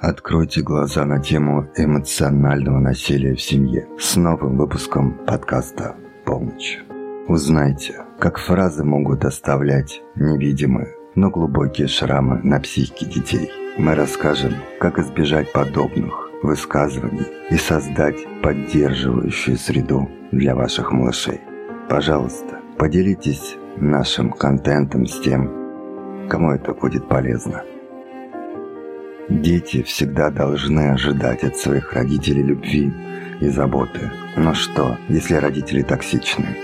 Откройте глаза на тему эмоционального насилия в семье с новым выпуском подкаста «Полночь». Узнайте, как фразы могут оставлять невидимые, но глубокие шрамы на психике детей. Мы расскажем, как избежать подобных высказываний и создать поддерживающую среду для ваших малышей. Пожалуйста, поделитесь нашим контентом с тем, кому это будет полезно. Дети всегда должны ожидать от своих родителей любви и заботы. Но что, если родители токсичны?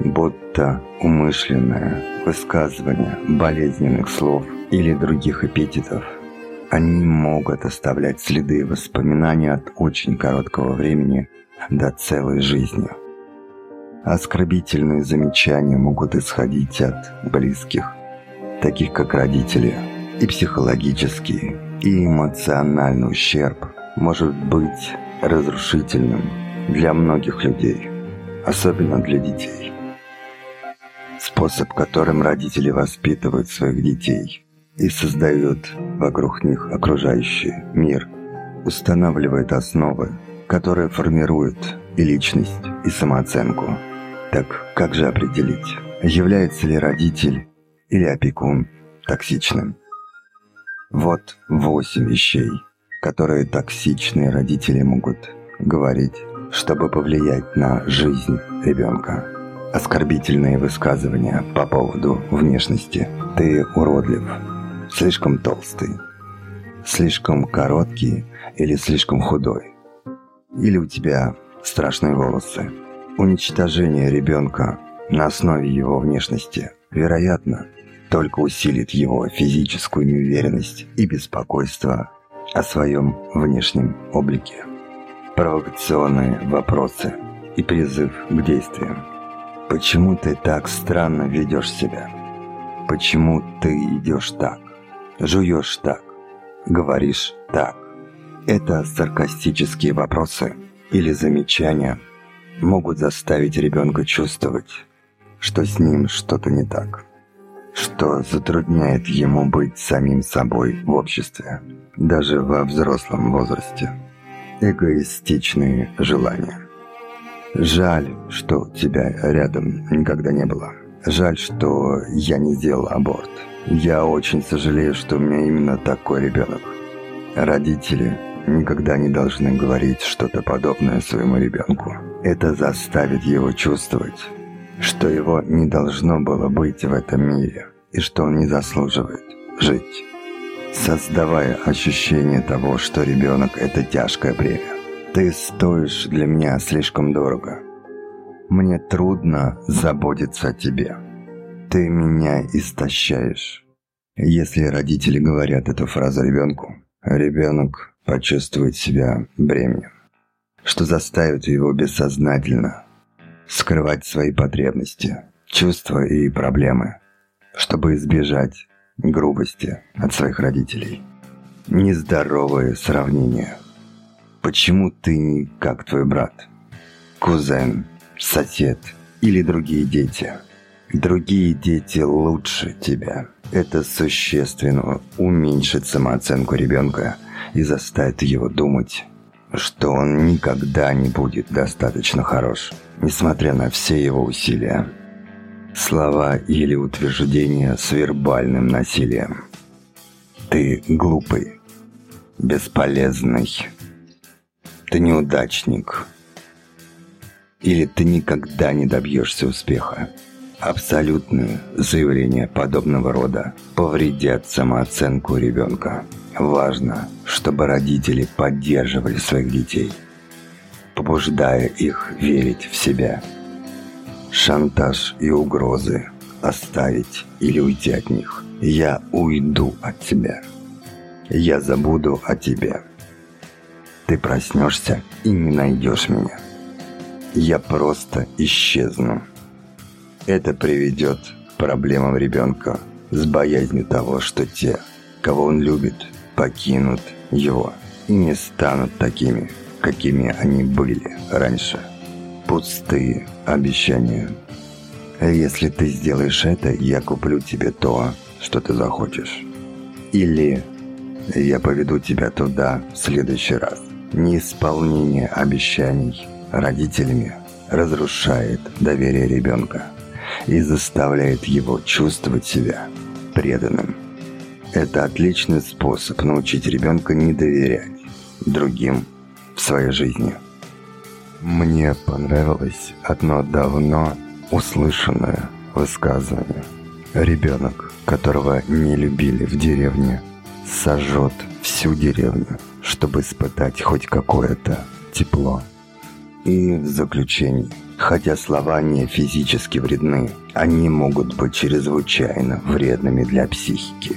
Будто умышленное высказывание болезненных слов или других эпитетов, они могут оставлять следы и воспоминания от очень короткого времени до целой жизни. Оскорбительные замечания могут исходить от близких, таких как родители, и психологические, и эмоциональный ущерб может быть разрушительным для многих людей, особенно для детей. Способ, которым родители воспитывают своих детей и создают вокруг них окружающий мир, устанавливает основы, которые формируют и личность, и самооценку. Так как же определить, является ли родитель или опекун токсичным? Вот восемь вещей, которые токсичные родители могут говорить, чтобы повлиять на жизнь ребенка. Оскорбительные высказывания по поводу внешности. Ты уродлив, слишком толстый, слишком короткий или слишком худой. Или у тебя страшные волосы. Уничтожение ребенка на основе его внешности, вероятно, только усилит его физическую неуверенность и беспокойство о своем внешнем облике. Провокационные вопросы и призыв к действиям. Почему ты так странно ведешь себя? Почему ты идешь так? Жуешь так? Говоришь так? Это саркастические вопросы или замечания могут заставить ребенка чувствовать, что с ним что-то не так что затрудняет ему быть самим собой в обществе, даже во взрослом возрасте. Эгоистичные желания. Жаль, что тебя рядом никогда не было. Жаль, что я не сделал аборт. Я очень сожалею, что у меня именно такой ребенок. Родители никогда не должны говорить что-то подобное своему ребенку. Это заставит его чувствовать, что его не должно было быть в этом мире и что он не заслуживает жить, создавая ощущение того, что ребенок – это тяжкое бремя. Ты стоишь для меня слишком дорого. Мне трудно заботиться о тебе. Ты меня истощаешь. Если родители говорят эту фразу ребенку, ребенок почувствует себя бременем, что заставит его бессознательно скрывать свои потребности, чувства и проблемы, чтобы избежать грубости от своих родителей. Нездоровое сравнение. Почему ты не как твой брат, кузен, сосед или другие дети? Другие дети лучше тебя. Это существенно уменьшит самооценку ребенка и заставит его думать, что он никогда не будет достаточно хорош, несмотря на все его усилия. Слова или утверждения с вербальным насилием. Ты глупый, бесполезный, ты неудачник, или ты никогда не добьешься успеха. Абсолютные заявления подобного рода повредят самооценку ребенка. Важно, чтобы родители поддерживали своих детей, побуждая их верить в себя. Шантаж и угрозы оставить или уйти от них. Я уйду от тебя. Я забуду о тебе. Ты проснешься и не найдешь меня. Я просто исчезну. Это приведет к проблемам ребенка с боязнью того, что те, кого он любит, покинут его и не станут такими, какими они были раньше. Пустые обещания. Если ты сделаешь это, я куплю тебе то, что ты захочешь. Или Я поведу тебя туда в следующий раз. Неисполнение обещаний родителями разрушает доверие ребенка и заставляет его чувствовать себя преданным. Это отличный способ научить ребенка не доверять другим в своей жизни. Мне понравилось одно давно услышанное высказывание. Ребенок, которого не любили в деревне, сожжет всю деревню, чтобы испытать хоть какое-то тепло. И в заключение, хотя слова не физически вредны, они могут быть чрезвычайно вредными для психики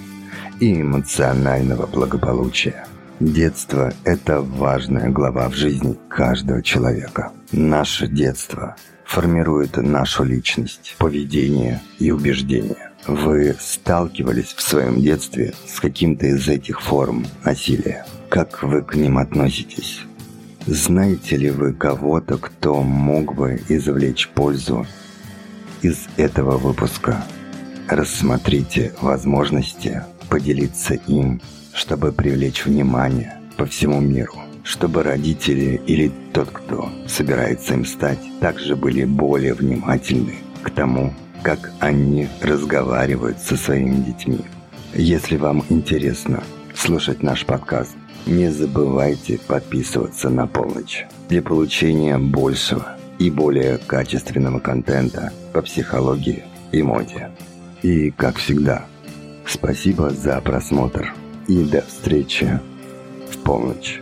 и эмоционального благополучия. Детство – это важная глава в жизни каждого человека. Наше детство формирует нашу личность, поведение и убеждения. Вы сталкивались в своем детстве с каким-то из этих форм насилия? Как вы к ним относитесь? Знаете ли вы кого-то, кто мог бы извлечь пользу из этого выпуска? Рассмотрите возможности поделиться им, чтобы привлечь внимание по всему миру, чтобы родители или тот, кто собирается им стать, также были более внимательны к тому, как они разговаривают со своими детьми. Если вам интересно слушать наш подкаст, не забывайте подписываться на полночь для получения большего и более качественного контента по психологии и моде. И, как всегда, спасибо за просмотр и до встречи в полночь.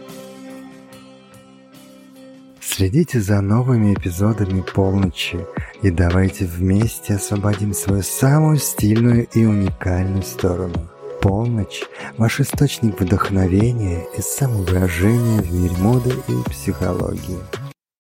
Следите за новыми эпизодами полночи и давайте вместе освободим свою самую стильную и уникальную сторону – Полночь – ваш источник вдохновения и самовыражения в мире моды и психологии.